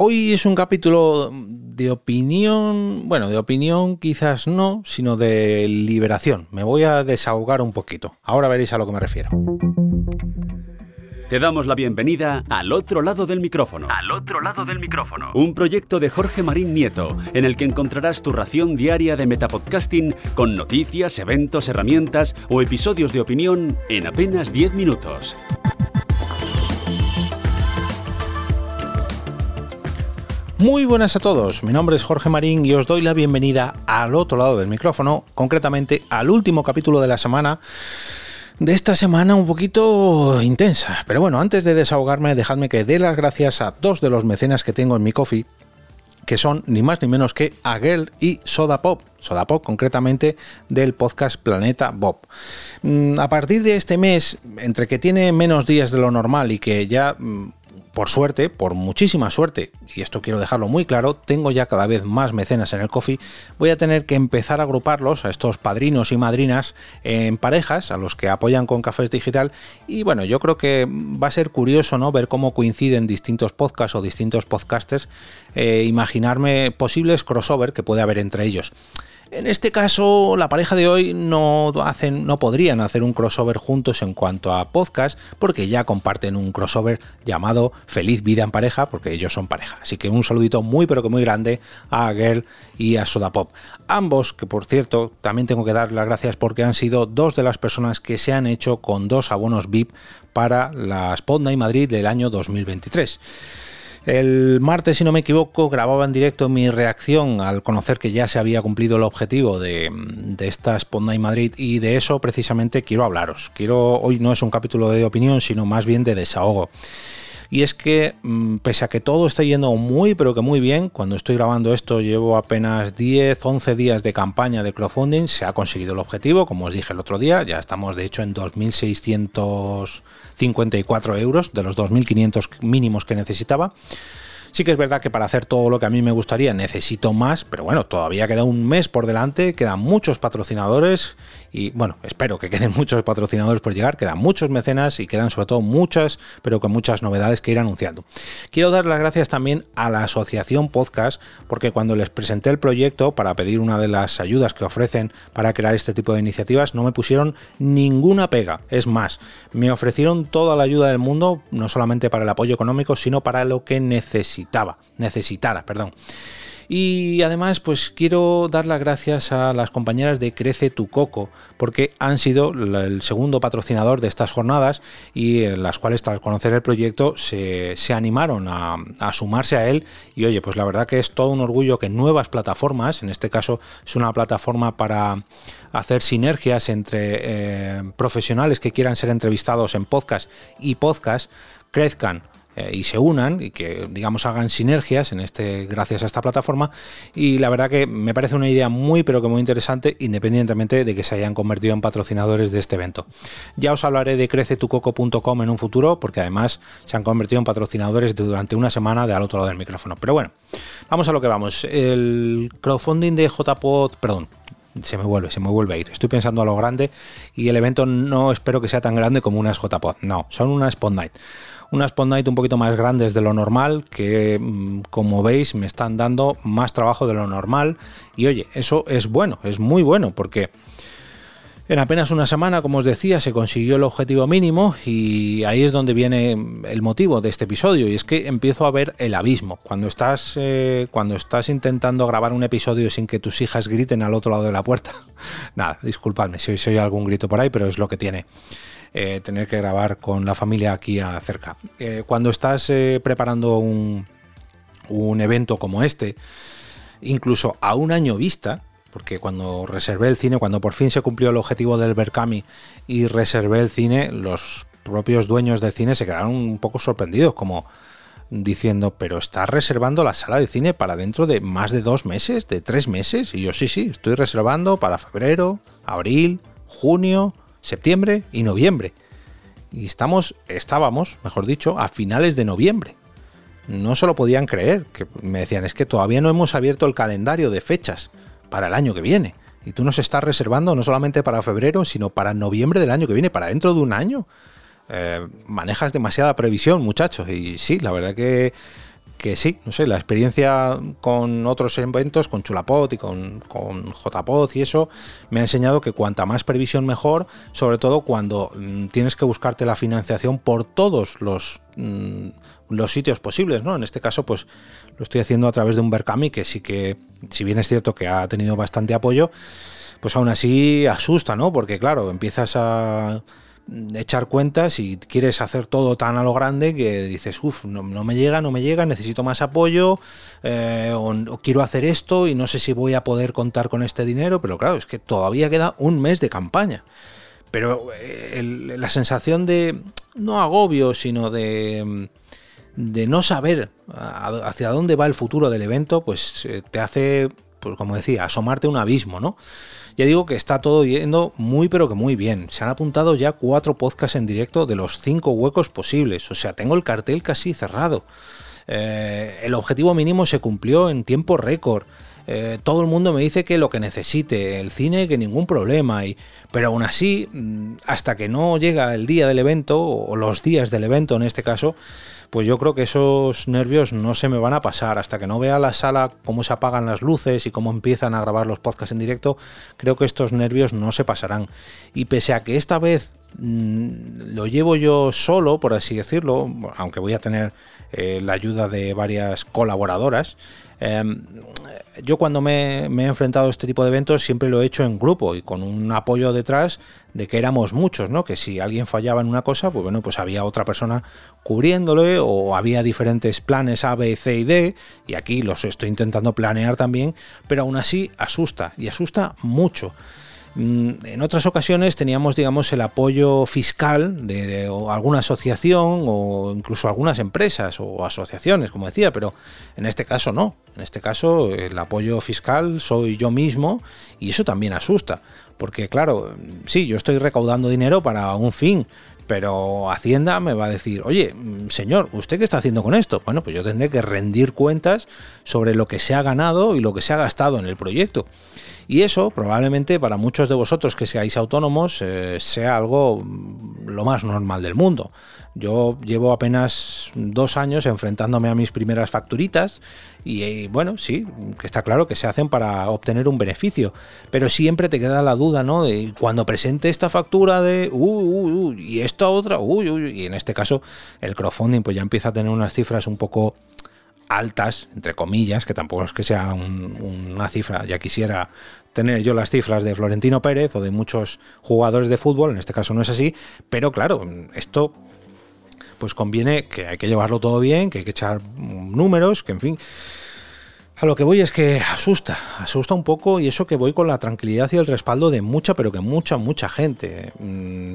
Hoy es un capítulo de opinión, bueno, de opinión quizás no, sino de liberación. Me voy a desahogar un poquito. Ahora veréis a lo que me refiero. Te damos la bienvenida al otro lado del micrófono. Al otro lado del micrófono. Un proyecto de Jorge Marín Nieto, en el que encontrarás tu ración diaria de metapodcasting con noticias, eventos, herramientas o episodios de opinión en apenas 10 minutos. Muy buenas a todos, mi nombre es Jorge Marín y os doy la bienvenida al otro lado del micrófono, concretamente al último capítulo de la semana de esta semana un poquito intensa. Pero bueno, antes de desahogarme, dejadme que dé las gracias a dos de los mecenas que tengo en mi coffee, que son ni más ni menos que Aguel y Soda Pop. Soda Pop, concretamente del podcast Planeta Bob. Mm, a partir de este mes, entre que tiene menos días de lo normal y que ya mm, por suerte, por muchísima suerte, y esto quiero dejarlo muy claro, tengo ya cada vez más mecenas en el coffee, voy a tener que empezar a agruparlos, a estos padrinos y madrinas, en parejas, a los que apoyan con Cafés Digital, y bueno, yo creo que va a ser curioso ¿no? ver cómo coinciden distintos podcasts o distintos podcasters, eh, imaginarme posibles crossover que puede haber entre ellos. En este caso, la pareja de hoy no, hacen, no podrían hacer un crossover juntos en cuanto a podcast, porque ya comparten un crossover llamado Feliz Vida en Pareja, porque ellos son pareja. Así que un saludito muy, pero que muy grande a Girl y a Soda Pop. Ambos, que por cierto, también tengo que dar las gracias porque han sido dos de las personas que se han hecho con dos abonos VIP para la Night Madrid del año 2023. El martes, si no me equivoco, grababa en directo mi reacción al conocer que ya se había cumplido el objetivo de, esta Spot Madrid y de eso precisamente quiero hablaros. Quiero, hoy no es un capítulo de opinión, sino más bien de desahogo. Y es que, mm, pese a que todo está yendo muy, pero que muy bien, cuando estoy grabando esto llevo apenas 10, 11 días de campaña de crowdfunding, se ha conseguido el objetivo, como os dije el otro día, ya estamos de hecho en 2.600 54 euros de los 2.500 mínimos que necesitaba. Sí que es verdad que para hacer todo lo que a mí me gustaría necesito más, pero bueno, todavía queda un mes por delante, quedan muchos patrocinadores y bueno, espero que queden muchos patrocinadores por llegar, quedan muchos mecenas y quedan sobre todo muchas, pero con muchas novedades que ir anunciando. Quiero dar las gracias también a la Asociación Podcast, porque cuando les presenté el proyecto para pedir una de las ayudas que ofrecen para crear este tipo de iniciativas, no me pusieron ninguna pega. Es más, me ofrecieron toda la ayuda del mundo, no solamente para el apoyo económico, sino para lo que necesitaba, necesitara, perdón. Y además, pues quiero dar las gracias a las compañeras de Crece tu Coco, porque han sido el segundo patrocinador de estas jornadas y en las cuales, tras conocer el proyecto, se, animaron a, sumarse a él. Y oye, pues la verdad que es todo un orgullo que nuevas plataformas, en este caso es una plataforma para hacer sinergias entre eh, profesionales que quieran ser entrevistados en podcast y podcast, crezcan eh, y se unan y que digamos hagan sinergias en este gracias a esta plataforma y la verdad que me parece una idea muy pero que muy interesante independientemente de que se hayan convertido en patrocinadores de este evento. Ya os hablaré de crecetucoco.com en un futuro porque además se han convertido en patrocinadores durante una semana de al otro lado del micrófono. Pero bueno, vamos a lo que vamos. El crowdfunding de JPod, perdón, se me vuelve, se me vuelve a ir. Estoy pensando a lo grande y el evento no espero que sea tan grande como unas JPod. No, son unas Spot Night unas Night un poquito más grandes de lo normal, que mm, como veis me están dando más trabajo de lo normal. Y oye, eso es bueno, es muy bueno, porque en apenas una semana, como os decía, se consiguió el objetivo mínimo y ahí es donde viene el motivo de este episodio y es que empiezo a ver el abismo. Cuando estás, eh, cuando estás intentando grabar un episodio sin que tus hijas griten al otro lado de la puerta, nada, disculpadme si hoy algún grito por ahí, pero es lo que tiene. Eh, tener que grabar con la familia aquí cerca. Eh, cuando estás eh, preparando un, un evento como este, incluso a un año vista, porque cuando reservé el cine, cuando por fin se cumplió el objetivo del Berkami y reservé el cine, los propios dueños del cine se quedaron un poco sorprendidos, como diciendo, pero estás reservando la sala de cine para dentro de más de dos meses, de tres meses. Y yo sí, sí, estoy reservando para febrero, abril, junio, septiembre y noviembre. Y estamos, estábamos, mejor dicho, a finales de noviembre. No se lo podían creer, que me decían, es que todavía no hemos abierto el calendario de fechas para el año que viene. Y tú nos estás reservando no solamente para febrero, sino para noviembre del año que viene, para dentro de un año. Eh, manejas demasiada previsión, muchachos. Y sí, la verdad que que sí, no sé, la experiencia con otros eventos, con Chulapod y con, con JPod y eso, me ha enseñado que cuanta más previsión mejor, sobre todo cuando mm, tienes que buscarte la financiación por todos los, mm, los sitios posibles, ¿no? En este caso, pues lo estoy haciendo a través de un Berkami que sí que, si bien es cierto que ha tenido bastante apoyo, pues aún así asusta, ¿no? Porque claro, empiezas a echar cuentas y quieres hacer todo tan a lo grande que dices, uff, no, me llega, no me llega, necesito más apoyo, eh, o, quiero hacer esto y no sé si voy a poder contar con este dinero, pero claro, es que todavía queda un mes de campaña. Pero eh, la sensación de, no agobio, sino de, de no saber hacia dónde va el futuro del evento, pues eh, te hace, pues como decía, asomarte un abismo, ¿no? Ya digo que está todo yendo muy pero que muy bien. Se han apuntado ya cuatro podcasts en directo de los cinco huecos posibles. O sea, tengo el cartel casi cerrado. Eh, el objetivo mínimo se cumplió en tiempo récord. Eh, todo el mundo me dice que lo que necesite, el cine que ningún problema, y, pero aún así, mm, hasta que no llega el día del evento, o los días del evento en este caso, pues yo creo que esos nervios no se me van a pasar. Hasta que no vea la sala cómo se apagan las luces y cómo empiezan a grabar los podcasts en directo, creo que estos nervios no se pasarán. Y pese a que esta vez lo llevo yo solo, por así decirlo, aunque voy a tener eh, la ayuda de varias colaboradoras, Em, yo cuando me, he enfrentado a este tipo de eventos siempre lo he hecho en grupo y con un apoyo detrás de que éramos muchos, ¿no? Que si alguien fallaba en una cosa, pues bueno, pues había otra persona cubriéndole o había diferentes planes A, B, C y D y aquí los estoy intentando planear también, pero aún así asusta y asusta mucho. Mm, en otras ocasiones teníamos, digamos, el apoyo fiscal de, alguna asociación o incluso algunas empresas o asociaciones, como decía, pero en este caso no. En este caso el apoyo fiscal soy yo mismo y eso también asusta. Porque claro, sí, yo estoy recaudando dinero para un fin, pero Hacienda me va a decir, oye, señor, ¿usted qué está haciendo con esto? Bueno, pues yo tendré que rendir cuentas sobre lo que se ha ganado y lo que se ha gastado en el proyecto. Y eso probablemente para muchos de vosotros que seáis autónomos eh, sea algo mm, lo más normal del mundo. Yo llevo apenas dos años enfrentándome a mis primeras facturitas y eh, bueno, sí, está claro que se hacen para obtener un beneficio, pero siempre te queda la duda, ¿no? Cuando presente esta factura de, uy, y esta otra, uy, uy, y en este caso el crowdfunding pues ya empieza a tener unas cifras un poco altas, entre comillas, que tampoco es que sea una cifra, ya quisiera tener yo las cifras de Florentino Pérez o de muchos jugadores de fútbol, en este caso no es así, pero claro, esto pues conviene que hay que llevarlo todo bien, que hay que echar números, que en fin... A lo que voy es que asusta, asusta un poco y eso que voy con la tranquilidad y el respaldo de mucha, pero que mucha, mucha gente. Mm,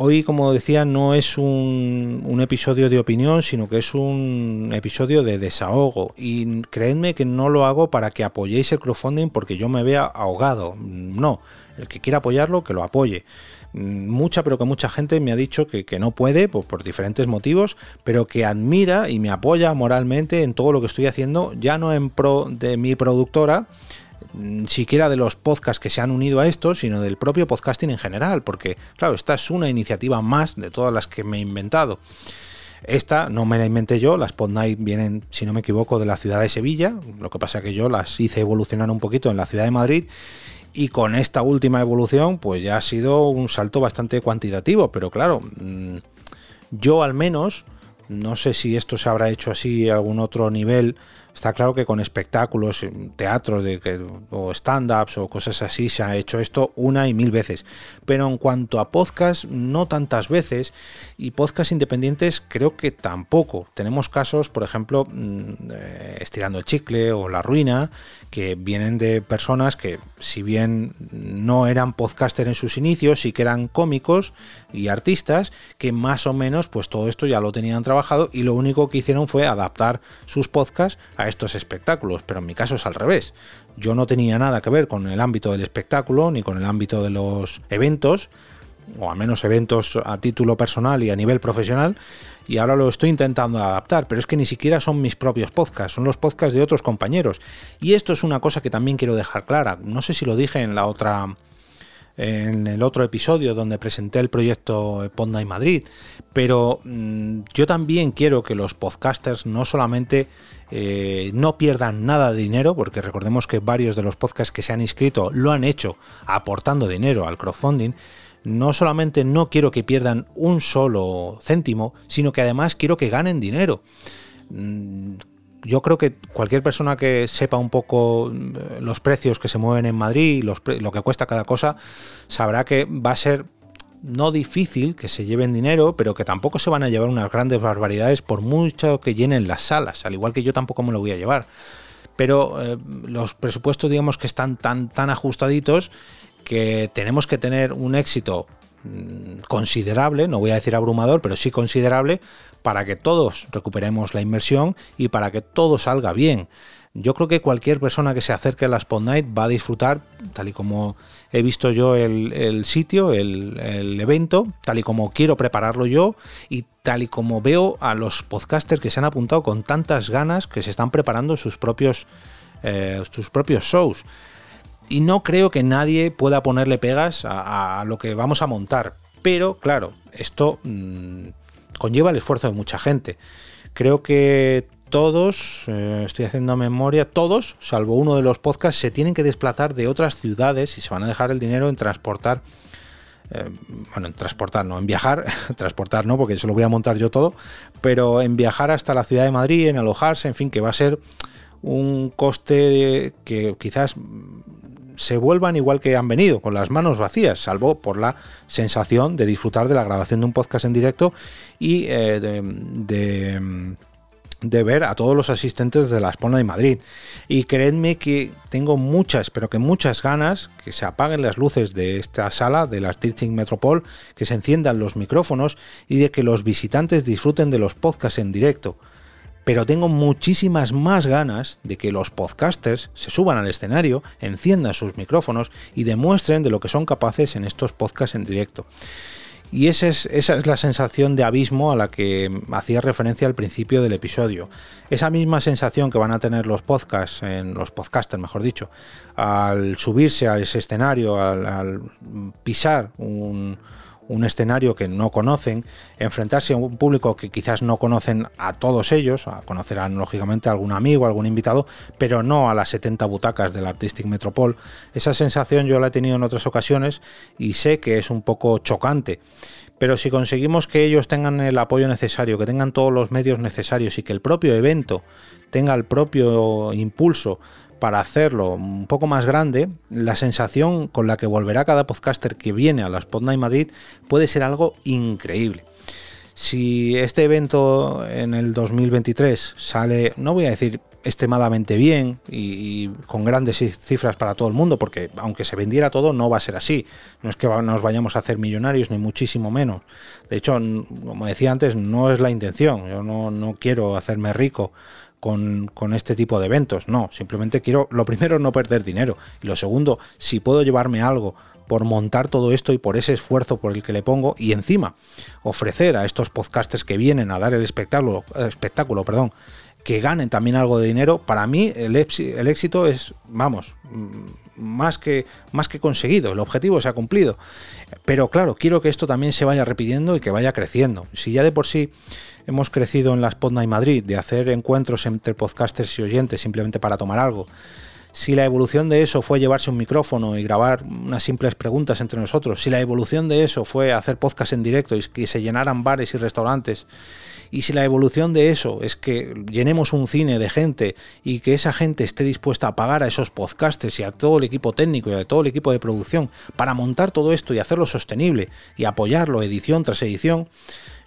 Hoy, como decía, no es un, episodio de opinión, sino que es un episodio de desahogo. Y creedme que no lo hago para que apoyéis el crowdfunding porque yo me vea ahogado. No, el que quiera apoyarlo, que lo apoye. Mucha, pero que mucha gente me ha dicho que, no puede por, por, diferentes motivos, pero que admira y me apoya moralmente en todo lo que estoy haciendo, ya no en pro de mi productora, Mm, siquiera de los podcasts que se han unido a esto, sino del propio podcasting en general, porque claro, esta es una iniciativa más de todas las que me he inventado. Esta no me la inventé yo, las Podnight vienen, si no me equivoco, de la ciudad de Sevilla, lo que pasa que yo las hice evolucionar un poquito en la ciudad de Madrid y con esta última evolución pues ya ha sido un salto bastante cuantitativo, pero claro, mm, yo al menos, no sé si esto se habrá hecho así a algún otro nivel, Está claro que con espectáculos, teatros o stand-ups o cosas así se ha hecho esto una y mil veces. Pero en cuanto a podcast, no tantas veces. Y podcast independientes creo que tampoco. Tenemos casos, por ejemplo, mm, eh, Estirando el Chicle o La Ruina, que vienen de personas que, si bien no eran podcaster en sus inicios, sí que eran cómicos y artistas, que más o menos pues todo esto ya lo tenían trabajado y lo único que hicieron fue adaptar sus podcasts a estos espectáculos, pero en mi caso es al revés. Yo no tenía nada que ver con el ámbito del espectáculo ni con el ámbito de los eventos, o al menos eventos a título personal y a nivel profesional, y ahora lo estoy intentando adaptar, pero es que ni siquiera son mis propios podcasts, son los podcasts de otros compañeros. Y esto es una cosa que también quiero dejar clara, no sé si lo dije en la otra en el otro episodio donde presenté el proyecto Ponda y Madrid, pero mm, yo también quiero que los podcasters no solamente eh, no pierdan nada de dinero, porque recordemos que varios de los podcasts que se han inscrito lo han hecho aportando dinero al crowdfunding, no solamente no quiero que pierdan un solo céntimo, sino que además quiero que ganen dinero. Yo creo que cualquier persona que sepa un poco mm, los precios que se mueven en Madrid, lo que cuesta cada cosa, sabrá que va a ser no difícil que se lleven dinero, pero que tampoco se van a llevar unas grandes barbaridades por mucho que llenen las salas, al igual que yo tampoco me lo voy a llevar. Pero eh, los presupuestos, digamos que están tan, tan ajustaditos que tenemos que tener un éxito considerable, no voy a decir abrumador, pero sí considerable, para que todos recuperemos la inversión y para que todo salga bien. Yo creo que cualquier persona que se acerque a la Spot Night va a disfrutar, tal y como he visto yo el, sitio, el, evento, tal y como quiero prepararlo yo y tal y como veo a los podcasters que se han apuntado con tantas ganas que se están preparando sus propios, eh, sus propios shows. Y no creo que nadie pueda ponerle pegas a, lo que vamos a montar. Pero claro, esto mm, conlleva el esfuerzo de mucha gente. Creo que todos, eh, estoy haciendo memoria, todos, salvo uno de los podcasts, se tienen que desplazar de otras ciudades y se van a dejar el dinero en transportar. Eh, bueno, en transportar, no, en viajar, transportar no, porque eso lo voy a montar yo todo, pero en viajar hasta la ciudad de Madrid, en alojarse, en fin, que va a ser un coste que quizás se vuelvan igual que han venido, con las manos vacías, salvo por la sensación de disfrutar de la grabación de un podcast en directo y eh, de de ver a todos los asistentes de la Espona de Madrid. Y creedme que tengo muchas, pero que muchas ganas que se apaguen las luces de esta sala de la Teaching Metropol, que se enciendan los micrófonos y de que los visitantes disfruten de los podcasts en directo. Pero tengo muchísimas más ganas de que los podcasters se suban al escenario, enciendan sus micrófonos y demuestren de lo que son capaces en estos podcasts en directo. Y esa es, esa es la sensación de abismo a la que hacía referencia al principio del episodio. Esa misma sensación que van a tener los podcasts, en los podcasters mejor dicho, al subirse a ese escenario, al pisar un, un escenario que no conocen, enfrentarse a un público que quizás no conocen a todos ellos, conocerán lógicamente a algún amigo, algún invitado, pero no a las 70 butacas del Artistic Metropol. Esa sensación yo la he tenido en otras ocasiones y sé que es un poco chocante. Pero si conseguimos que ellos tengan el apoyo necesario, que tengan todos los medios necesarios y que el propio evento tenga el propio impulso para hacerlo un poco más grande, la sensación con la que volverá cada podcaster que viene a la Spot Night Madrid puede ser algo increíble. Si este evento en el 2023 sale, no voy a decir extremadamente bien y, con grandes cifras para todo el mundo, porque aunque se vendiera todo no va a ser así. No es que nos vayamos a hacer millonarios, ni muchísimo menos. De hecho, como decía antes, no es la intención. Yo no, no quiero hacerme rico con, este tipo de eventos. No, simplemente quiero, lo primero, no perder dinero. Y lo segundo, si puedo llevarme algo por montar todo esto y por ese esfuerzo por el que le pongo y encima ofrecer a estos podcasters que vienen a dar el espectáculo, espectáculo perdón, que ganen también algo de dinero, para mí el, el éxito es, vamos, más que, más que conseguido, el objetivo se ha cumplido. Pero claro, quiero que esto también se vaya repitiendo y que vaya creciendo. Si ya de por sí hemos crecido en la Spot Night Madrid de hacer encuentros entre podcasters y oyentes simplemente para tomar algo. Si la evolución de eso fue llevarse un micrófono y grabar unas simples preguntas entre nosotros, si la evolución de eso fue hacer podcast en directo y que se llenaran bares y restaurantes, y si la evolución de eso es que llenemos un cine de gente y que esa gente esté dispuesta a pagar a esos podcasters y a todo el equipo técnico y a todo el equipo de producción para montar todo esto y hacerlo sostenible y apoyarlo edición tras edición,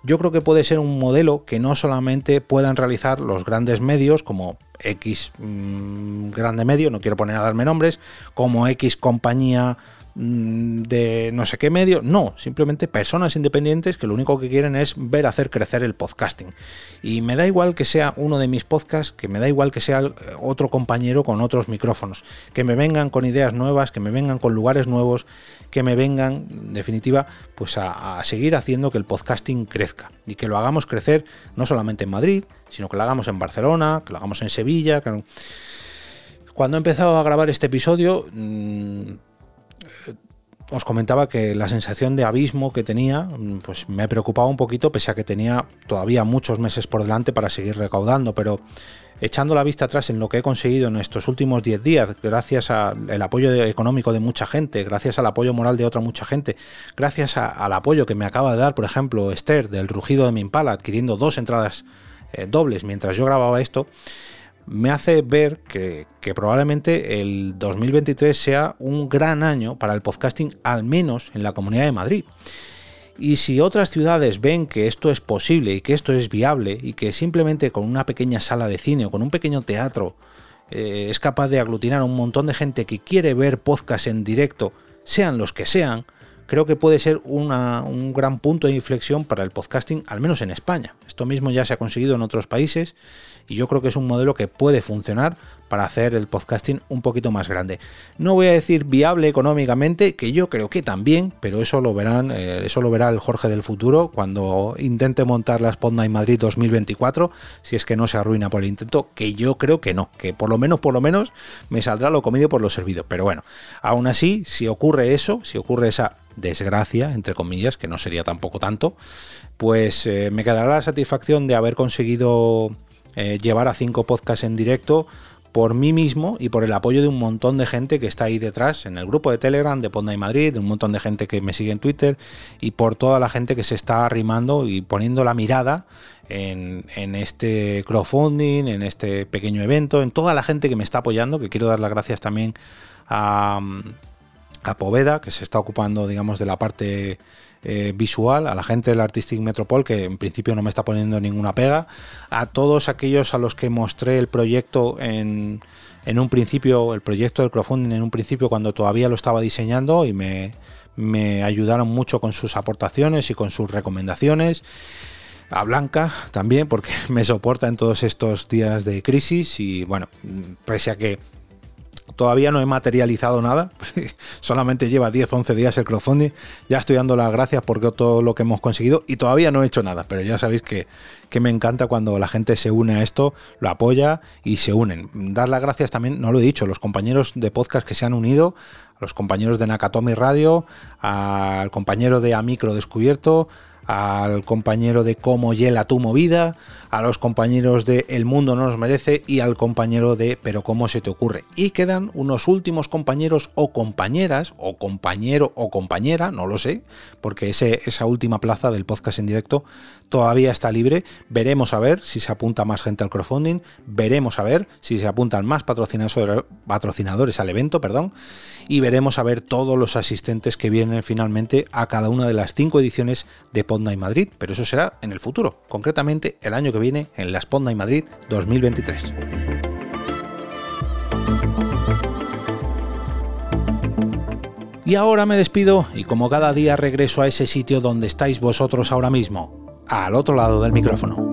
yo creo que puede ser un modelo que no solamente puedan realizar los grandes medios como X mm, grande medio, no quiero poner a darme nombres, como X compañía de no sé qué medio, no, simplemente personas independientes que lo único que quieren es ver hacer crecer el podcasting. Y me da igual que sea uno de mis podcasts, que me da igual que sea otro compañero con otros micrófonos, que me vengan con ideas nuevas, que me vengan con lugares nuevos, que me vengan, en definitiva, pues a, seguir haciendo que el podcasting crezca y que lo hagamos crecer no solamente en Madrid, sino que lo hagamos en Barcelona, que lo hagamos en Sevilla. Cuando he empezado a grabar este episodio, mm, os comentaba que la sensación de abismo que tenía, pues me preocupaba un poquito, pese a que tenía todavía muchos meses por delante para seguir recaudando, pero echando la vista atrás en lo que he conseguido en estos últimos 10 días, gracias al apoyo económico de mucha gente, gracias al apoyo moral de otra mucha gente, gracias al apoyo que me acaba de dar, por ejemplo, Esther del Rugido de mi Impala, adquiriendo dos entradas eh, dobles mientras yo grababa esto, me hace ver que, probablemente el 2023 sea un gran año para el podcasting, al menos en la Comunidad de Madrid. Y si otras ciudades ven que esto es posible y que esto es viable y que simplemente con una pequeña sala de cine o con un pequeño teatro eh, es capaz de aglutinar a un montón de gente que quiere ver podcast en directo, sean los que sean, creo que puede ser un gran punto de inflexión para el podcasting, al menos en España. Esto mismo ya se ha conseguido en otros países y yo creo que es un modelo que puede funcionar para hacer el podcasting un poquito más grande. No voy a decir viable económicamente, que yo creo que también, pero eso lo verán, eh, eso lo verá el Jorge del futuro cuando intente montar la Spotlight Madrid 2024, si es que no se arruina por el intento, que yo creo que no, que por lo menos, por lo menos me saldrá lo comido por lo servido. Pero bueno, aún así, si ocurre eso, si ocurre esa desgracia, entre comillas, que no sería tampoco tanto, pues eh, me quedará la satisfacción de haber conseguido eh, llevar a cinco podcasts en directo por mí mismo y por el apoyo de un montón de gente que está ahí detrás, en el grupo de Telegram de Ponda y Madrid, de un montón de gente que me sigue en Twitter y por toda la gente que se está arrimando y poniendo la mirada en, este crowdfunding, en este pequeño evento, en toda la gente que me está apoyando, que quiero dar las gracias también a, a Poveda, que se está ocupando, digamos, de la parte eh, visual, a la gente del Artistic Metropol, que en principio no me está poniendo ninguna pega, a todos aquellos a los que mostré el proyecto en, en un principio, el proyecto del crowdfunding en un principio cuando todavía lo estaba diseñando y me, me ayudaron mucho con sus aportaciones y con sus recomendaciones. A Blanca también, porque me soporta en todos estos días de crisis y bueno, pese a que Todavía no he materializado nada, solamente lleva 10, 11 días el crowdfunding. Ya estoy dando las gracias por todo lo que hemos conseguido y todavía no he hecho nada, pero ya sabéis que, que me encanta cuando la gente se une a esto, lo apoya y se unen. Dar las gracias también, no lo he dicho, los compañeros de podcast que se han unido, a los compañeros de Nakatomi Radio, al compañero de Amicro Descubierto, al compañero de Cómo hiela tu movida, a los compañeros de El mundo no nos merece y al compañero de Pero cómo se te ocurre. Y quedan unos últimos compañeros o compañeras, o compañero o compañera, no lo sé, porque ese, esa última plaza del podcast en directo todavía está libre. Veremos a ver si se apunta más gente al crowdfunding, veremos a ver si se apuntan más patrocinadores al evento, perdón, y veremos a ver todos los asistentes que vienen finalmente a cada una de las cinco ediciones de Podnight Madrid, pero eso será en el futuro, concretamente el año que viene en la Sponda y Madrid 2023. Y ahora me despido y como cada día regreso a ese sitio donde estáis vosotros ahora mismo, al otro lado del micrófono.